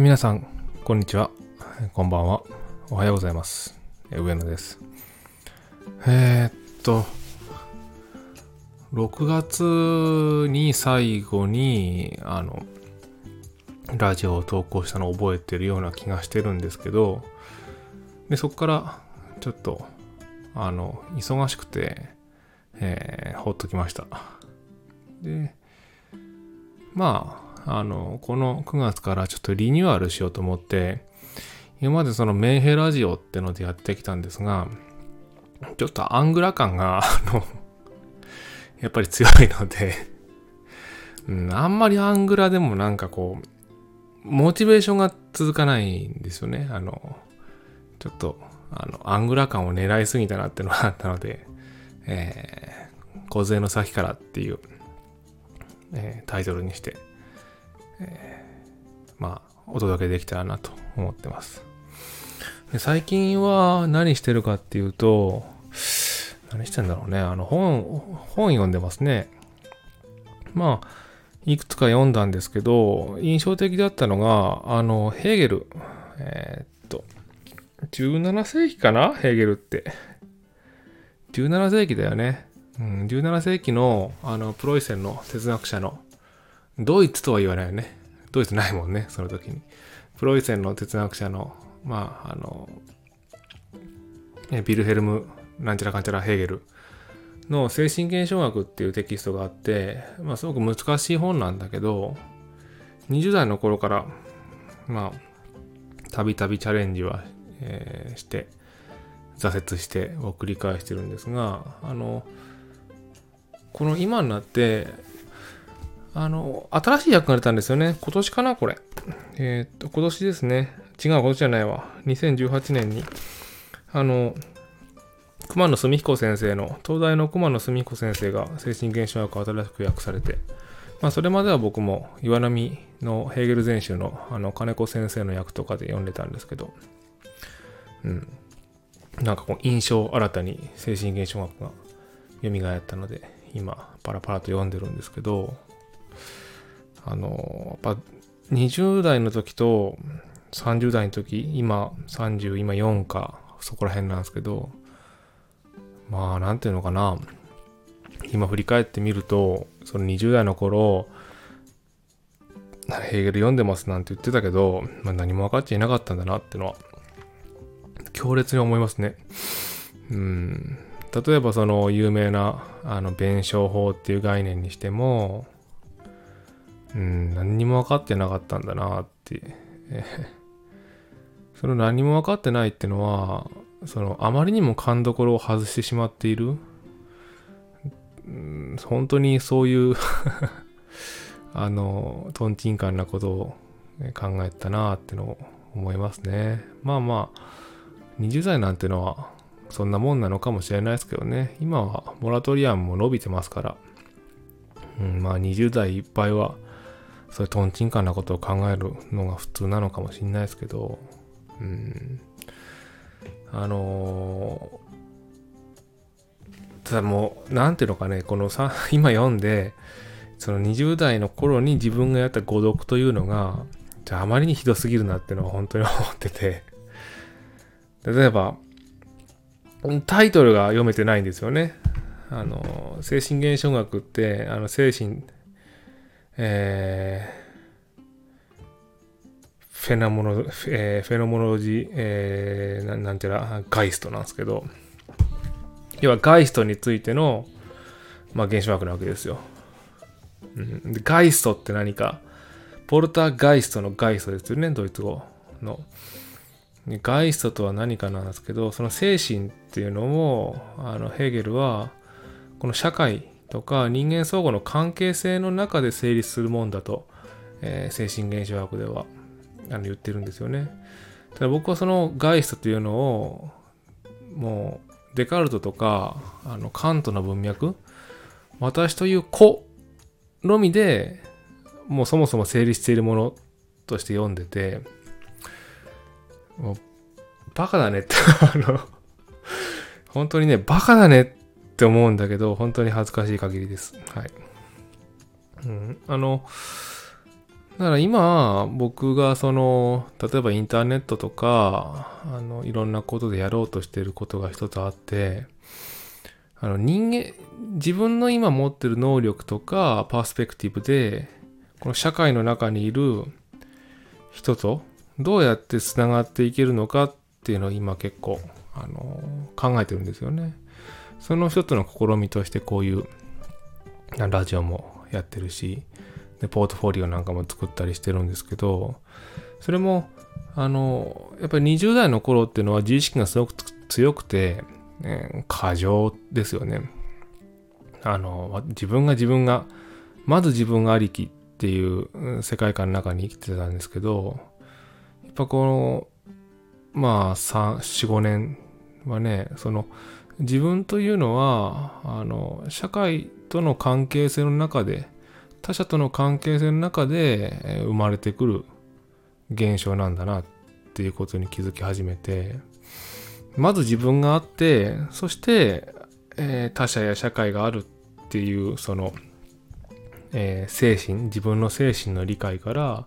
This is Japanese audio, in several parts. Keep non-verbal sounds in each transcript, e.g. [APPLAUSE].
皆さん、こんにちは。こんばんは。おはようございます。上野です。えー、っと、6月に最後に、あの、ラジオを投稿したのを覚えてるような気がしてるんですけど、で、そこから、ちょっと、あの、忙しくて、えー、ほっときました。で、まあ、あの、この9月からちょっとリニューアルしようと思って、今までそのメンヘラジオってのでやってきたんですが、ちょっとアングラ感が、[LAUGHS] あの、やっぱり強いので、うん、あんまりアングラでもなんかこう、モチベーションが続かないんですよね。あの、ちょっと、あの、アングラ感を狙いすぎたなってのがあったので、えー、小杖の先からっていう、えータイトルにして、えーまあ、お届けできたらなと思ってます。で最近は何してるかっていうと、何してんだろうね。あの、本、本読んでますね。まあ、いくつか読んだんですけど、印象的だったのが、あの、ヘーゲル。えーっと、17世紀かな？ヘーゲルって。17世紀だよね。うん、17世紀の、あの、プロイセンの哲学者の、ドイツとは言わないよね。ドイツないもんね、その時に。プロイセンの哲学者の、まあ、あの、えビルヘルム、なんちゃらかんちゃらヘーゲルの精神現象学っていうテキストがあって、まあ、すごく難しい本なんだけど、20代の頃から、まあ、たびたびチャレンジは、えーして、挫折してを繰り返してるんですが、あの、この今になって、あの、新しい役が出たんですよね。今年かなこれ。えーっと、今年ですね。違う、今年じゃないわ。2018年に。あの、熊野澄彦先生の、東大の熊野澄彦先生が精神現象学を新しく訳されて、まあ、それまでは僕も岩波のヘーゲル全集の、あの、金子先生の役とかで読んでたんですけど、うん。なんかこう、印象新たに精神現象学が蘇ったので、今、パラパラと読んでるんですけど、あの、やっぱ20代の時と30代の時、今30、今4か、そこら辺なんですけど、まあ、なんていうのかな、今振り返ってみると、その20代の頃、ヘーゲル読んでますなんて言ってたけど、まあ、何も分かっちゃいなかったんだなってのは、強烈に思いますね。うん。例えばその有名な、あの、弁証法っていう概念にしても、うん、何にも分かってなかったんだなって。[LAUGHS] その何も分かってないってのは、そのあまりにも勘どころを外してしまっている。うん本当にそういう [LAUGHS] あの、トンチンカンなことを考えたなってのを思いますね。まあまあ、20代なんてのはそんなもんなのかもしれないですけどね。今はモラトリアムも伸びてますから。うん、まあ20代いっぱいはそういうトンチンカンなことを考えるのが普通なのかもしれないですけど、うん、あのーただもう、なんていうのかね、このさ、[LAUGHS] 今読んで、その20代の頃に自分がやった誤読というのが、じゃああまりにひどすぎるなっていうのは本当に思ってて、例えば、タイトルが読めてないんですよね。あの、精神現象学って、あの、精神、えー、フェナモノ、えーフェノモノロジー、えーななんていうら、ガイストなんですけど、要はガイストについての、まあ、現象学なわけですよ。うん、でガイストって何か、ポルターガイストのガイストですよね、ドイツ語の。ガイストとは何かなんですけど、その精神っていうのを、あのヘーゲルは、この社会とか人間相互の関係性の中で成立するもんだと、えー精神現象学ではあの言ってるんですよね。ただ僕はそのガイストというのを、もうデカルトとかあのカントの文脈、私という子のみでもうそもそも成立しているものとして読んでて、もうバカだねって、[LAUGHS] あの、本当にね、バカだねって思うんだけど、本当に恥ずかしい限りです。はい。うん、あの、だから今、僕がその、例えばインターネットとか、あの、いろんなことでやろうとしてることが一つあって、あの、人間、自分の今持ってる能力とか、パースペクティブで、この社会の中にいる人とどうやってつながっていけるのかっていうのを今結構、あの、考えてるんですよね。その一つの試みとしてこういうラジオもやってるし、で、ポートフォリオなんかも作ったりしてるんですけど、それも、あの、やっぱり20代の頃っていうのは自意識がすごく強くて、過剰ですよね。あの、自分が自分が、まず自分がありきっていう世界観の中に生きてたんですけど、やっぱこの、まあ、3、4、5年はね、その、自分というのは、あの、社会との関係性の中で、他者との関係性の中で生まれてくる現象なんだなっていうことに気づき始めてまず自分があってそして、えー、他者や社会があるっていうその、えー、精神自分の精神の理解から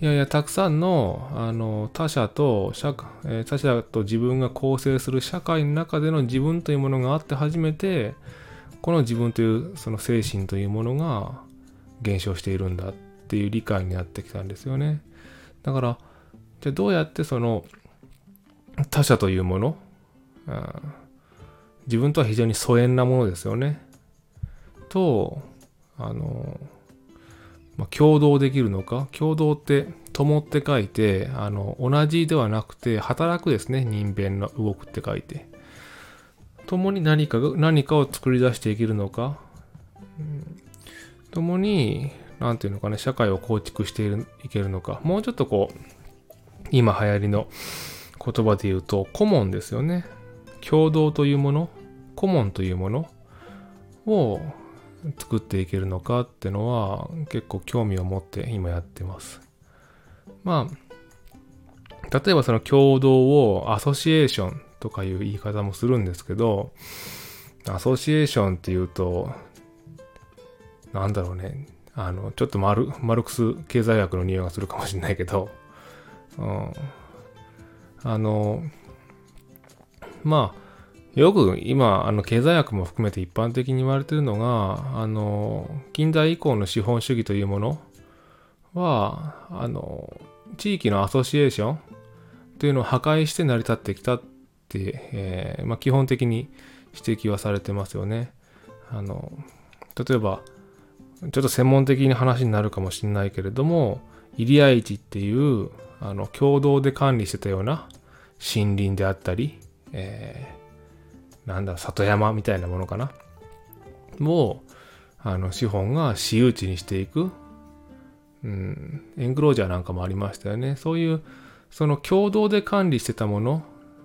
いやいやたくさんのあの他者と社、え、他者と自分が構成する社会の中での自分というものがあって初めてこの自分というその精神というものが減少しているんだっていう理解になってきたんですよね。だから、じゃあどうやってその他者というもの、うん、自分とは非常に疎遠なものですよね。と、あの、まあ、共同できるのか？共同って共って書いてあの同じではなくて働くですね。人弁の動くって書いて。共に何か何かを作り出していけるのか、うん、共に、なんていうのかね、社会を構築していけるのか、もうちょっとこう、今流行りの言葉で言うと、コモンですよね。共同というもの、コモンというもの？を作っていけるのかっていうのは結構興味を持って今やってます。まあ、例えばその共同をアソシエーションとかいう言い方もするんですけど、アソシエーションっていうと、なんだろうね、あの、ちょっとマルマルクス経済学の匂いがするかもしれないけど、うん、あの、まあ、よく今、あの経済学も含めて一般的に言われているのが、あの、近代以降の資本主義というものは、あの、地域のアソシエーションというのを破壊して成り立ってきたって、えー、まあ、基本的に指摘はされてますよね。あの、例えば、ちょっと専門的な話になるかもしれないけれども、入合市っていう、あの、共同で管理してたような森林であったり、えー、なんだ、里山みたいなものかな？もう、あの、資本が私有地にしていく。うん、エンクロージャーなんかもありましたよね。そういう、その共同で管理してたもの、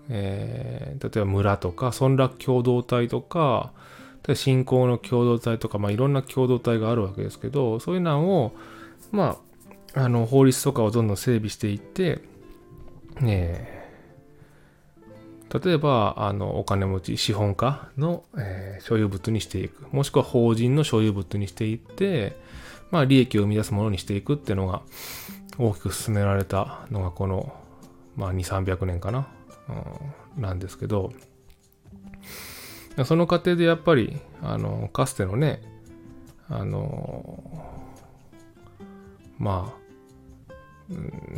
えー、例えば村とか、村落共同体とか、信仰の共同体とか、まあ、いろんな共同体があるわけですけど、そういうのを、まあ、あの、法律とかをどんどん整備していって、ね例えば、あの、お金持ち、資本家の、えー、所有物にしていく。もしくは法人の所有物にしていって、まあ、利益を生み出すものにしていくっていうのが、大きく進められたのが、この、まあ、2、300年かな、うん、なんですけど、その過程でやっぱり、あの、かつてのね、あの、まあ、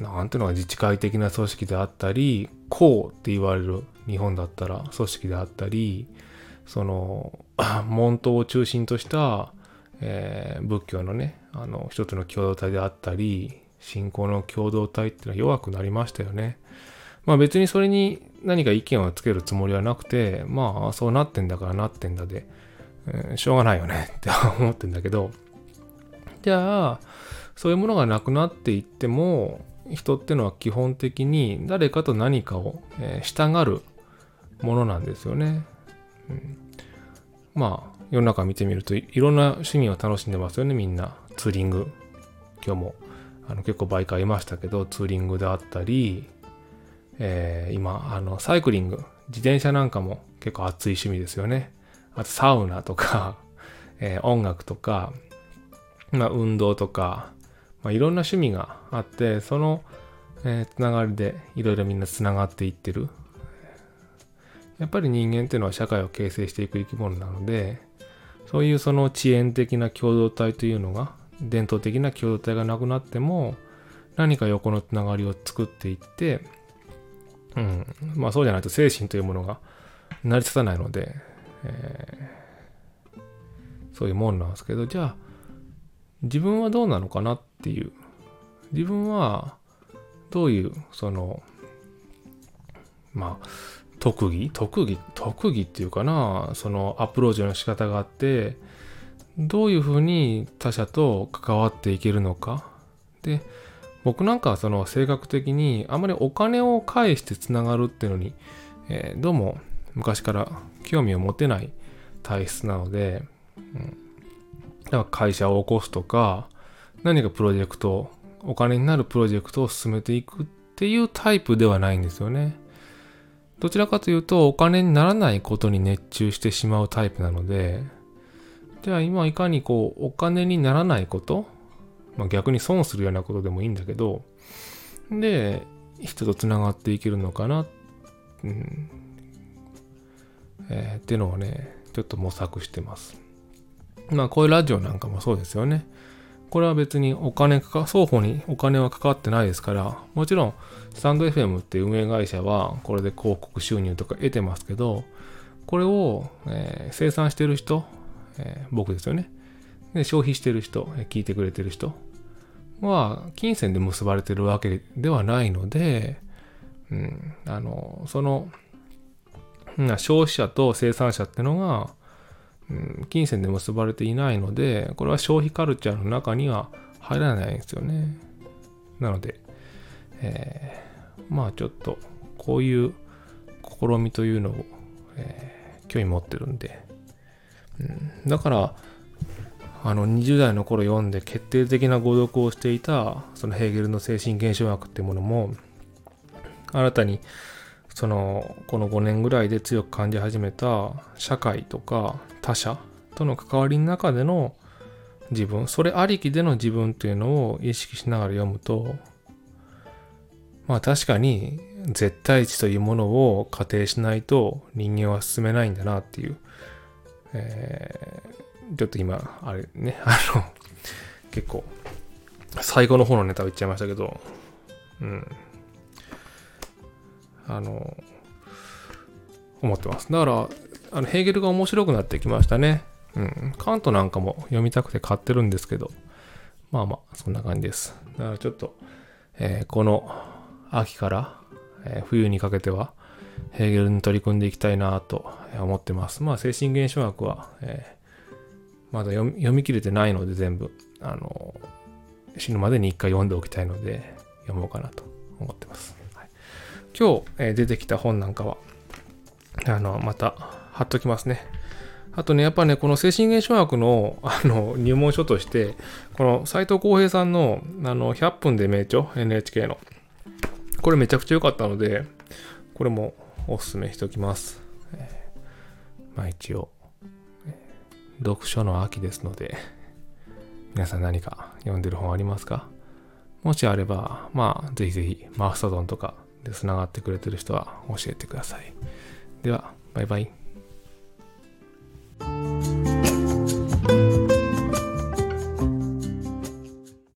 なんていうのが自治会的な組織であったり、公って言われる日本だったら組織であったり、その、[CLEARS THROAT] 門徒を中心とした、えー、仏教のね、あの、一つの共同体であったり、信仰の共同体っていうのは弱くなりましたよね。まあ別にそれに何か意見をつけるつもりはなくて、まあそうなってんだからなってんだで、えー、しょうがないよね [LAUGHS] って思ってんだけど、じゃあ、そういうものがなくなっていっても、人ってのは基本的に誰かと何かを、えー、従うものなんですよね。うん、まあ、世の中見てみるといろんな趣味を楽しんでますよね、みんな。ツーリング。今日もあの結構バイクありましたけど、ツーリングであったり、えー、今、あの、サイクリング、自転車なんかも結構熱い趣味ですよね。あとサウナとか、[LAUGHS] えー、音楽とか、まあ、運動とか、まあ、いろんな趣味があって、その、えー、つながりでいろいろみんなつながっていってる。やっぱり人間っていうのは社会を形成していく生き物なので、そういうその遅延的な共同体というのが、伝統的な共同体がなくなっても、何か横のつながりを作っていって、うん、まあそうじゃないと精神というものが成り立たないので、えー、そういうもんなんですけど、じゃあ、自分はどうなのかなっていう。自分は、どういう、その、まあ、特技？特技？特技っていうかな、そのアプローチの仕方があって、どういうふうに他者と関わっていけるのか？で、僕なんかはその性格的にあまりお金を返してつながるっていうのに、えー、どうも昔から興味を持てない体質なので、うん、だか会社を起こすとか、何かプロジェクト、お金になるプロジェクトを進めていくっていうタイプではないんですよね。どちらかというと、お金にならないことに熱中してしまうタイプなので、じゃあ今いかにこう、お金にならないこと、まあ、逆に損するようなことでもいいんだけど、で、人と繋がっていけるのかな、うん、えー、っていうのをね、ちょっと模索してます。まあこういうラジオなんかもそうですよね。これは別にお金かか、双方にお金はかかってないですから、もちろん、スタンド FM っていう運営会社は、これで広告収入とか得てますけど、これを、えー、生産してる人、えー、僕ですよね。で、消費してる人、聞いてくれてる人は、金銭で結ばれてるわけではないので、うん、あの、その、消費者と生産者ってのが、金銭で結ばれていないので、これは消費カルチャーの中には入らないんですよね。なので、えー、まあちょっと、こういう試みというのを、えー、興味持ってるんで、うん、だから、あの20代の頃読んで決定的な誤読をしていたそのヘーゲルの精神現象学っていうものも新たにそのこの5年ぐらいで強く感じ始めた社会とか他者との関わりの中での自分それありきでの自分っていうのを意識しながら読むとまあ確かに絶対値というものを仮定しないと人間は進めないんだなっていう、えー、ちょっと今あれねあの結構最後の方のネタを言っちゃいましたけどうん。あの、思ってます。だから、あのヘーゲルが面白くなってきましたね。うん。カントなんかも読みたくて買ってるんですけど、まあまあ、そんな感じです。だからちょっと、えー、この秋から、えー、冬にかけては、ヘーゲルに取り組んでいきたいなと思ってます。まあ、精神現象学は、えー、まだ読み切れてないので全部、あの、死ぬまでに一回読んでおきたいので、読もうかなと思ってます。今日、え出てきた本なんかは、あの、また貼っときますね。あとね、やっぱね、この精神現象学のあの入門書として、この斎藤浩平さんのあの100分で名著、NHK の。これめちゃくちゃ良かったので、これもおすすめしておきます。まあ一応、読書の秋ですので、皆さん何か読んでる本ありますか？もしあれば、まあ、ぜひぜひ、マストドンとかで繋がってくれてる人は教えてください。では、バイバイ。